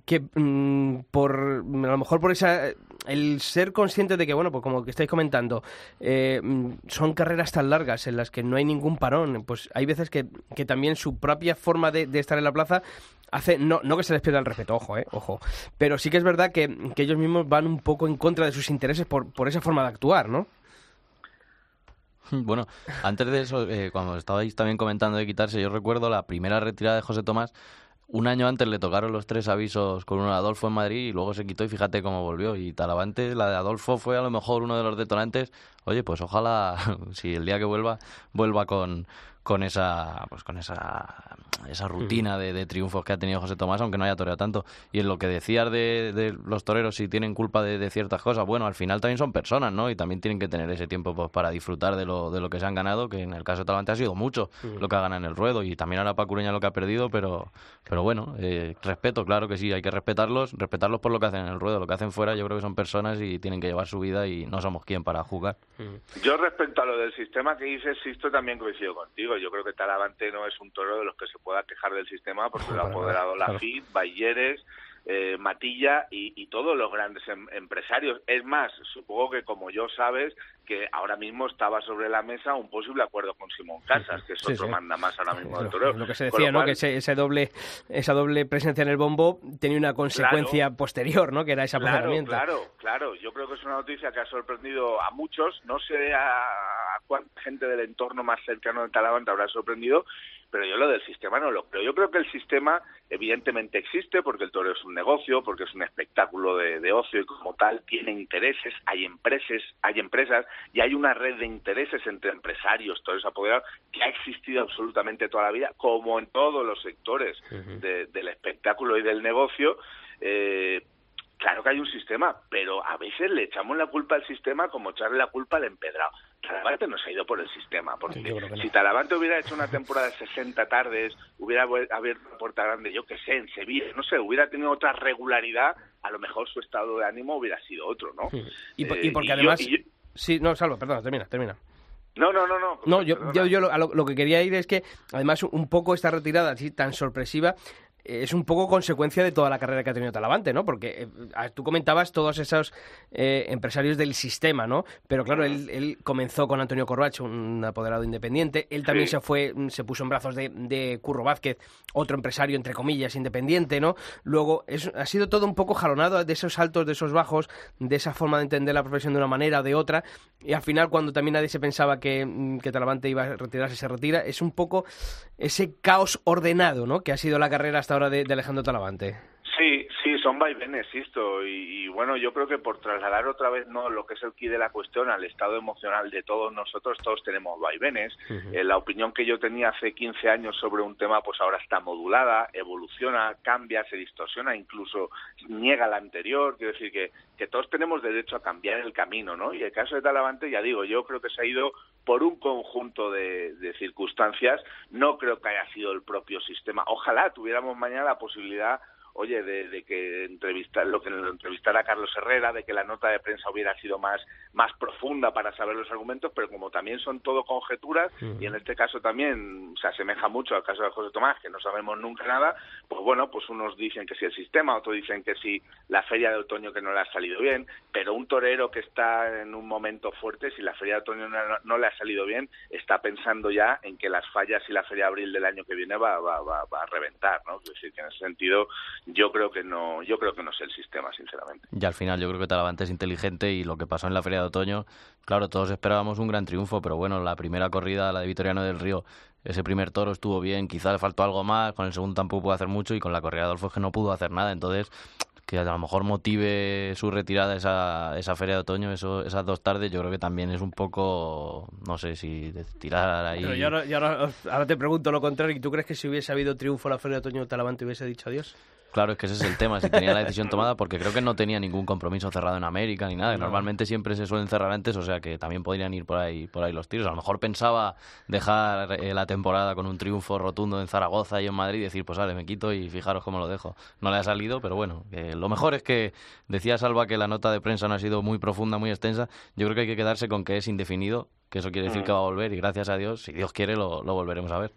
que mm, por a lo mejor por esa el ser consciente de que bueno pues como que estáis comentando eh, mm, son carreras tan largas en las que no hay ningún parón pues hay veces que, que también su propia forma de, de estar en la plaza hace no no que se les pierda el respeto ojo eh ojo pero sí que es verdad que, que ellos mismos van un poco en contra de sus intereses por por esa forma de actuar no <laughs> Bueno, antes de eso, eh, cuando estabais también comentando de quitarse, yo recuerdo la primera retirada de José Tomás. Un año antes le tocaron los tres avisos con uno de Adolfo en Madrid y luego se quitó y fíjate cómo volvió. Y Talavante, la de Adolfo fue a lo mejor uno de los detonantes. Oye, pues ojalá, <laughs> si el día que vuelva, vuelva con, con esa pues con esa esa rutina de, de triunfos que ha tenido José Tomás, aunque no haya toreado tanto. Y en lo que decías de, de los toreros, si tienen culpa de, de ciertas cosas, bueno, al final también son personas, ¿no? Y también tienen que tener ese tiempo pues, para disfrutar de lo, de lo que se han ganado, que en el caso de Talavante ha sido mucho lo que ha ganado en el ruedo. Y también ahora Pacureña lo que ha perdido, pero, pero bueno, eh, respeto, claro que sí, hay que respetarlos, respetarlos por lo que hacen en el ruedo, lo que hacen fuera, yo creo que son personas y tienen que llevar su vida y no somos quien para jugar. Yo respecto a lo del sistema que dices, Sisto, también coincido contigo. Yo creo que Talavante no es un toro de los que se pueda quejar del sistema porque lo ha apoderado la. FIT, Bayeres, eh, Matilla y, y todos los grandes em- empresarios. Es más, supongo que como yo sabes, que ahora mismo estaba sobre la mesa un posible acuerdo con Simón Casas, que es Sí, otro sí. manda más ahora mismo del lo, toreo. lo que se decía, ¿no? Que ese, ese doble, esa doble presencia en el bombo tenía una consecuencia posterior, ¿no? Que era ese Claro, claro, claro. Yo creo que es una noticia que ha sorprendido a muchos. No sé a, a cuánta gente del entorno más cercano de Talavante habrá sorprendido, pero yo lo del sistema no lo creo. Yo creo que el sistema evidentemente existe porque el toro es un negocio, porque es un espectáculo de, de ocio y como tal tiene intereses, hay empresas, hay empresas y hay una red de intereses entre empresarios, toros apoderados, que ha existido absolutamente toda la vida, como en todos los sectores de- del espectáculo y del negocio. Eh, Claro que hay un sistema, pero a veces le echamos la culpa al sistema como echarle la culpa al empedrado. Talavante no se ha ido por el sistema, porque que no. si Talavante hubiera hecho una temporada de 60 tardes, hubiera abierto la puerta grande, yo qué sé, en Sevilla, no sé, hubiera tenido otra regularidad, a lo mejor su estado de ánimo hubiera sido otro, ¿no? Y, Eh, y porque además... y yo- Sí, no, Salva, perdona, termina, termina. no, no, no, no. No, yo, yo, yo lo, a lo, lo que quería ir es que, además, un poco esta retirada así tan sorpresiva es un poco consecuencia de toda la carrera que ha tenido Talavante, ¿no? Porque eh, tú comentabas todos esos eh, empresarios del sistema, ¿no? Pero claro, él, él comenzó con Antonio Corbacho, un apoderado independiente. Él también Sí. se fue, mm, se puso en brazos de, de Curro Vázquez, otro empresario, entre comillas, independiente, ¿no? Luego, es- ha sido todo un poco jalonado de esos altos, de esos bajos, de esa forma de entender la profesión de una manera o de otra. Y al final, cuando también nadie se pensaba que, mm, que Talavante iba a retirarse, se retira. Es un poco ese caos ordenado, ¿no? Que ha sido la carrera hasta ahora de, de Alejandro Talavante. Son vaivenes, esto. Y, y bueno, yo creo que por trasladar otra vez no lo que es el quid de la cuestión al estado emocional de todos nosotros, todos tenemos vaivenes. Eh, la opinión que yo tenía hace 15 años sobre un tema, pues ahora está modulada, evoluciona, cambia, se distorsiona, incluso niega la anterior. Quiero decir que, que todos tenemos derecho a cambiar el camino, ¿no? Y el caso de Talavante, ya digo, yo creo que se ha ido por un conjunto de, de circunstancias. No creo que haya sido el propio sistema. Ojalá tuviéramos mañana la posibilidad oye, de, de que entrevistar, lo que entrevistara a Carlos Herrera, de que la nota de prensa hubiera sido más, más profunda para saber los argumentos, pero como también son todo conjeturas, y en este caso también se asemeja mucho al caso de José Tomás, que no sabemos nunca nada, pues bueno, pues unos dicen que sí el sistema, otros dicen que sí la feria de otoño que no le ha salido bien, pero un torero que está en un momento fuerte, si la feria de otoño no, no le ha salido bien, está pensando ya en que las fallas y la feria de abril del año que viene va, va, va, va a reventar, ¿no? Es decir, que en ese sentido yo creo que no yo creo que no es el sistema sinceramente Y al final yo creo que Talavante es inteligente y lo que pasó en la feria de otoño, claro, todos esperábamos un gran triunfo, pero bueno, la primera corrida, la de Vitoriano del Río, ese primer toro estuvo bien, quizá le faltó algo más, con el segundo tampoco pudo hacer mucho y con la corrida de Adolfo es que no pudo hacer nada, entonces que a lo mejor motive su retirada esa, esa feria de otoño, eso, esas dos tardes, yo creo que también es un poco, no sé si de tirar ahí... Pero yo ahora, yo ahora- ahora te pregunto lo contrario. ¿Y tú crees que si hubiese habido triunfo en la Feria de Otoño Talavante hubiese dicho adiós? Claro, es que ese es el tema, si tenía la <laughs> decisión tomada, porque creo que no tenía ningún compromiso cerrado en América ni nada. No. Normalmente siempre se suelen cerrar antes, o sea que también podrían ir por ahí, por ahí los tiros. A lo mejor pensaba dejar eh, la temporada con un triunfo rotundo en Zaragoza y en Madrid y decir, pues vale, me quito y fijaros cómo lo dejo. No le ha salido, pero bueno, que lo mejor es que decía Salva que la nota de prensa no ha sido muy profunda, muy extensa. Yo creo que hay que quedarse con que es indefinido, que eso quiere decir Mm. que va a volver y gracias a Dios, si Dios quiere, lo, lo volveremos a ver.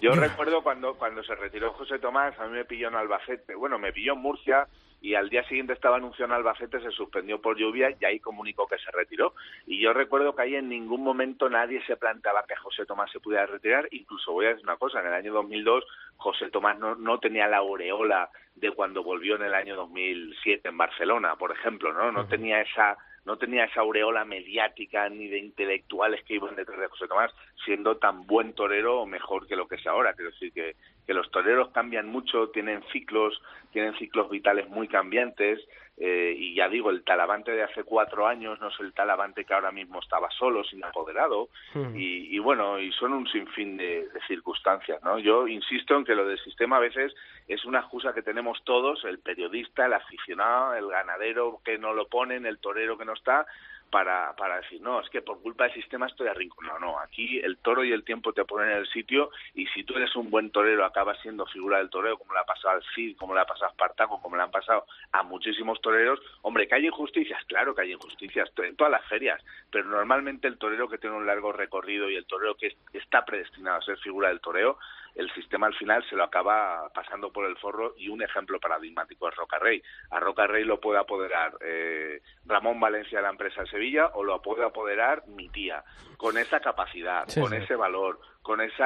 yo recuerdo cuando cuando se retiró José Tomás a mí me pilló en Albacete. Bueno me pilló en Murcia y al día siguiente estaba anunciado en Albacete se suspendió por lluvia y ahí comunicó que se retiró. Y yo recuerdo que ahí en ningún momento nadie se planteaba que José Tomás se pudiera retirar. Incluso voy a decir una cosa en el año 2002 José Tomás no, no tenía la aureola de cuando volvió en el año 2007 en Barcelona por ejemplo no no tenía esa no tenía esa aureola mediática ni de intelectuales que iban detrás de José Tomás, siendo tan buen torero o mejor que lo que es ahora. Quiero decir que, que los toreros cambian mucho, tienen ciclos, tienen ciclos vitales muy cambiantes, eh, y ya digo, el talavante de hace cuatro años no es el talavante que ahora mismo estaba solo, sin apoderado, y, y bueno, y son un sinfín de, de circunstancias, ¿no? Yo insisto en que lo del sistema a veces es una excusa que tenemos todos, el periodista, el aficionado, el ganadero que no lo ponen, el torero que no está, para, para decir, no, es que por culpa del sistema estoy arrinconado. No, aquí el toro y el tiempo te ponen en el sitio y si tú eres un buen torero acabas siendo figura del torero, como le ha pasado al Cid, como le ha pasado a Espartaco, como le han pasado a muchísimos toreros. Hombre, que hay injusticias, claro que hay injusticias, en todas las ferias, pero normalmente el torero que tiene un largo recorrido y el torero que es- está predestinado a ser figura del toreo, el sistema al final se lo acaba pasando por el forro y un ejemplo paradigmático es Roca Rey. A Roca Rey lo puede apoderar eh, Ramón Valencia de la empresa Sevilla o lo puede apoderar mi tía. Con esa capacidad, Sí, con sí. ese valor, con ese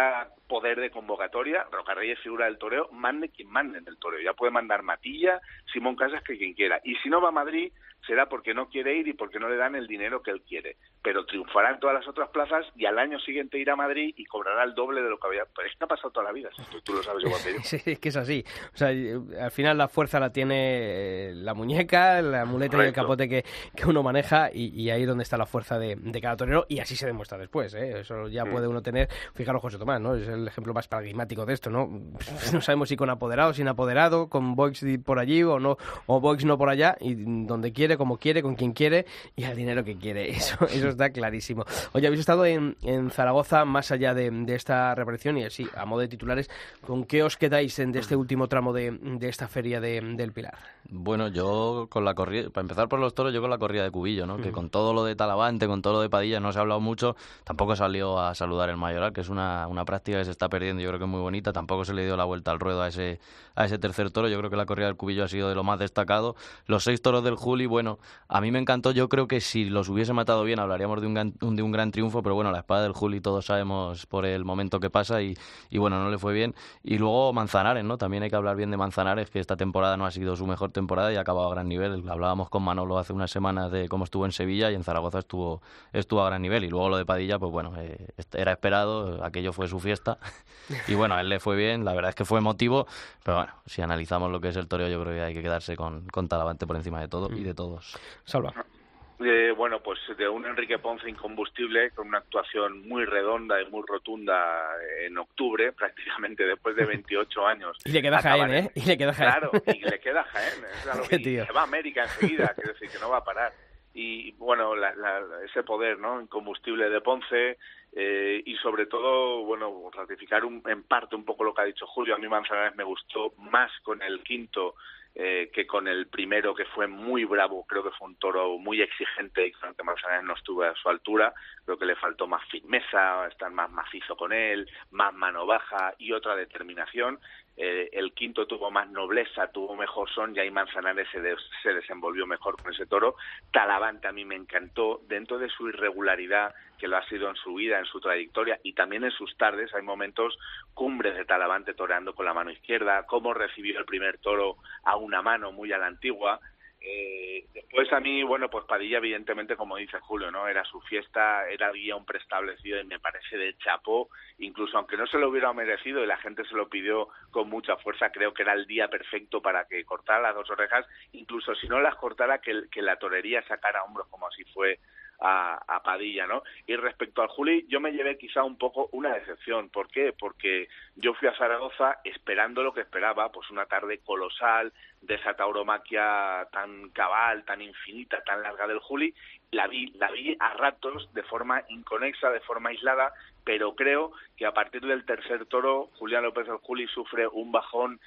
poder de convocatoria, Roca Rey es figura del toreo, mande quien mande en el toreo. Ya puede mandar Matilla, Simón Casas, que quien quiera. Y si no va a Madrid, será porque no quiere ir y porque no le dan el dinero que él quiere. Pero triunfará en todas las otras plazas y al año siguiente irá a Madrid y cobrará el doble de lo que había. Pero es que ha pasado toda la vida, tú, tú lo sabes igual que yo. <laughs> Sí, es que es así. O sea, eh, al final la fuerza la tiene eh, la muñeca, la muleta y el capote que, que uno maneja y, y ahí es donde está la fuerza de, de cada torero y así se demuestra después. ¿eh? Eso ya Mm. puede uno tener, fijaros José Tomás, ¿no? Es el ejemplo más paradigmático de esto, ¿no? <laughs> No sabemos si con apoderado, sin apoderado, con Boix por allí o no, o Boix no por allá y donde quiere, como quiere, con quien quiere y al dinero que quiere. <laughs> Eso, eso está clarísimo. Oye, habéis estado en, en Zaragoza más allá de, de esta reaparición y así, a modo de titulares, ¿con qué os quedáis en, de este último tramo de, de esta feria de- del Pilar? Bueno, yo con la corrida, para empezar por los toros, yo con la corrida de Cubillo, ¿no? Que con todo lo de Talavante, con todo lo de Padilla, no se ha hablado mucho. Tampoco salió a saludar el mayoral, que es una, una práctica que se está perdiendo, yo creo que es muy bonita. Tampoco se le dio la vuelta al ruedo a ese, a ese tercer toro. Yo creo que la corrida del Cubillo ha sido de lo más destacado. Los seis toros del Juli, bueno, a mí me encantó. Yo creo que si los hubiese matado bien, hablaríamos de un gran, de un gran triunfo, pero bueno, la espada del Juli todos sabemos por el momento que pasa y, y bueno, no le fue bien. Y luego Manzanares, ¿no? También hay que hablar bien de Manzanares, que esta temporada no ha sido su mejor temporada y ha acabado a gran nivel. Hablábamos con Manolo hace unas semanas de cómo estuvo en Sevilla y en Zaragoza estuvo, estuvo a gran nivel. Y luego lo de Padilla, pues bueno, eh, era esperado, aquello fue su fiesta. <laughs> Y bueno, a él le fue bien, la verdad es que fue emotivo, pero bueno, si analizamos lo que es el toreo, yo creo que hay que quedarse con, con Talavante por encima de todo y de todos. Salva. Eh, bueno, pues de un Enrique Ponce incombustible con una actuación muy redonda y muy rotunda en octubre, <laughs> prácticamente después de 28 años. Y le queda Jaén, ¿eh? Y le queda Jaén. Claro, y le queda Jaén. es a lo <laughs> Qué que-. Se va a América enseguida, quiero decir que no va a parar. Y bueno, la- la- ese poder no incombustible de Ponce eh, y sobre todo, bueno, ratificar un- en parte un poco lo que ha dicho Julio. A mí Manzanares me gustó más con el quinto eh, que con el primero, que fue muy bravo. Creo que fue un toro muy exigente y creo que Manzanares no estuvo a su altura. Creo que le faltó más firmeza, estar más macizo con él, más mano baja y otra determinación. Eh, el quinto tuvo más nobleza, tuvo mejor son y ahí Manzanares se, des- se desenvolvió mejor con ese toro. Talavante a mí me encantó, dentro de su irregularidad, que lo ha sido en su vida, en su trayectoria y también en sus tardes, hay momentos cumbres de Talavante toreando con la mano izquierda, cómo recibió el primer toro a una mano muy a la antigua. Eh, después a mí, bueno, pues Padilla, evidentemente, como dice Julio, ¿no? Era su fiesta, era guía un preestablecido y me parece de chapó, incluso aunque no se lo hubiera merecido y la gente se lo pidió con mucha fuerza, creo que era el día perfecto para que cortara las dos orejas, incluso si no las cortara, que, que la torería sacara hombros como así fue a, a Padilla, ¿no? Y respecto al Juli, yo me llevé quizá un poco una decepción. ¿Por qué? Porque yo fui a Zaragoza esperando lo que esperaba, pues una tarde colosal de esa tauromaquia tan cabal, tan infinita, tan larga del Juli. La vi, la vi a ratos de forma inconexa, de forma aislada, pero creo que a partir del tercer toro, Julián López del Juli sufre un bajón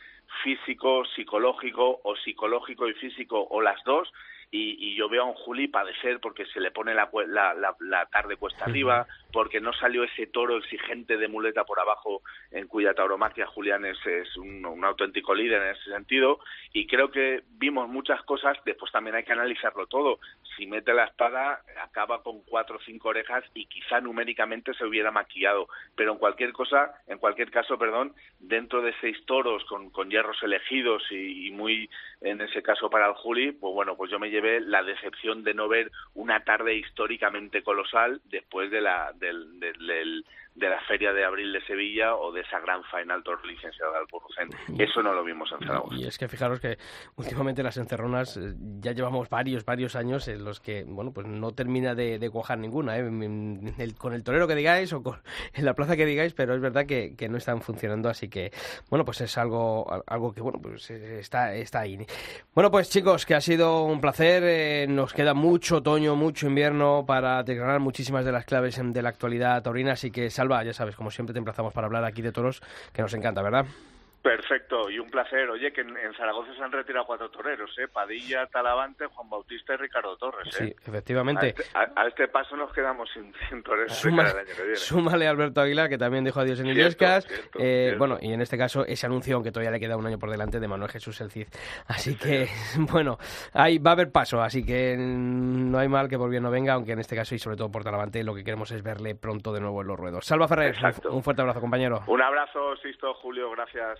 físico, psicológico o psicológico y físico o las dos y, y yo veo a un Juli padecer porque se le pone la, la, la, la tarde cuesta arriba, porque no salió ese toro exigente de muleta por abajo en cuya tauromaquia Julián es, es un, un auténtico líder en ese sentido y creo que vimos muchas cosas, después también hay que analizarlo todo. Si mete la espada acaba con cuatro o cinco orejas y quizá numéricamente se hubiera maquillado, pero en cualquier cosa, en cualquier caso, perdón, dentro de seis toros con, con hierros elegidos y, y muy en ese caso para el Juli, pues bueno, pues yo me llevé la decepción de no ver una tarde históricamente colosal después de la del, del- del- de la feria de abril de Sevilla o de esa gran final toro licenciada al Burrucén. Eso no lo vimos en Zaragoza. Y es que fijaros que últimamente las encerronas eh, ya llevamos varios, varios años en los que, bueno, pues no termina de, de cuajar ninguna, ¿eh? En el- con el torero que digáis o con, <laughs> en la plaza que digáis, pero es verdad que, que no están funcionando, así que, bueno, pues es algo, algo que, bueno, pues eh, está, está ahí. Bueno, pues chicos, que ha sido un placer, eh, nos queda mucho otoño, mucho invierno para desgranar muchísimas de las claves en- de la actualidad taurina, así que Salva, ya sabes, como siempre te emplazamos para hablar aquí de toros, que nos encanta, ¿verdad? Perfecto, y un placer. Oye, que en, en Zaragoza se han retirado cuatro toreros, ¿eh? Padilla, Talavante, Juan Bautista y Ricardo Torres, ¿eh? Sí, efectivamente. A este, a- a este paso nos quedamos sin, sin toreros de Suma- cara al año que viene. súmale a Alberto Aguilar, que también dijo adiós en Illescas. Eh, bueno, y en este caso, ese anuncio, aunque todavía le queda un año por delante, de Manuel Jesús el Cid. Así que, <laughs> bueno, ahí va a haber paso, así que no hay mal que por bien no venga, aunque en este caso, y sobre todo por Talavante, lo que queremos es verle pronto de nuevo en los ruedos. Salva Ferrer, un, un fuerte abrazo, compañero. Un abrazo, Sisto, Julio, gracias.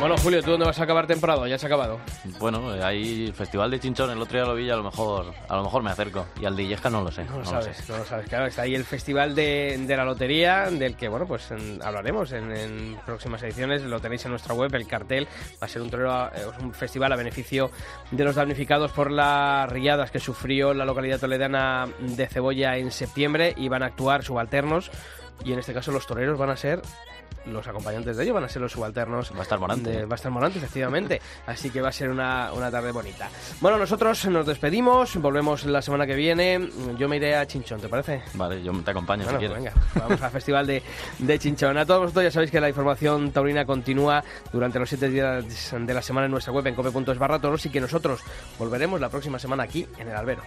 Bueno, Julio, ¿tú dónde vas a acabar temporada? ¿Ya has acabado? Bueno, eh, hay Festival de Chinchón, el otro día lo vi y a lo mejor, a lo mejor me acerco. Y al de Illescas no lo sé. No lo no sabes, sé. no lo sabes. Claro, está ahí el festival de, de la lotería, del que, bueno, pues en- hablaremos en, en próximas ediciones. Lo tenéis en nuestra web, el cartel. Va a ser un, torero, eh, un festival a beneficio de los damnificados por las riadas que sufrió la localidad toledana de Cebolla en septiembre y van a actuar subalternos. Y en este caso los toreros van a ser los acompañantes de ellos van a ser los subalternos. Va a estar Morante. de- va a estar Morante, efectivamente. <laughs> Así que va a ser una, una tarde bonita. Bueno, nosotros nos despedimos, volvemos la semana que viene. Yo me iré a Chinchón, ¿te parece? Vale, yo te acompaño Bueno, si pues quieres. venga, vamos al festival de, de Chinchón. A todos vosotros ya sabéis que la información taurina continúa durante los siete días de la semana en nuestra web en cope.es barra toros y que nosotros volveremos la próxima semana aquí en el Albero.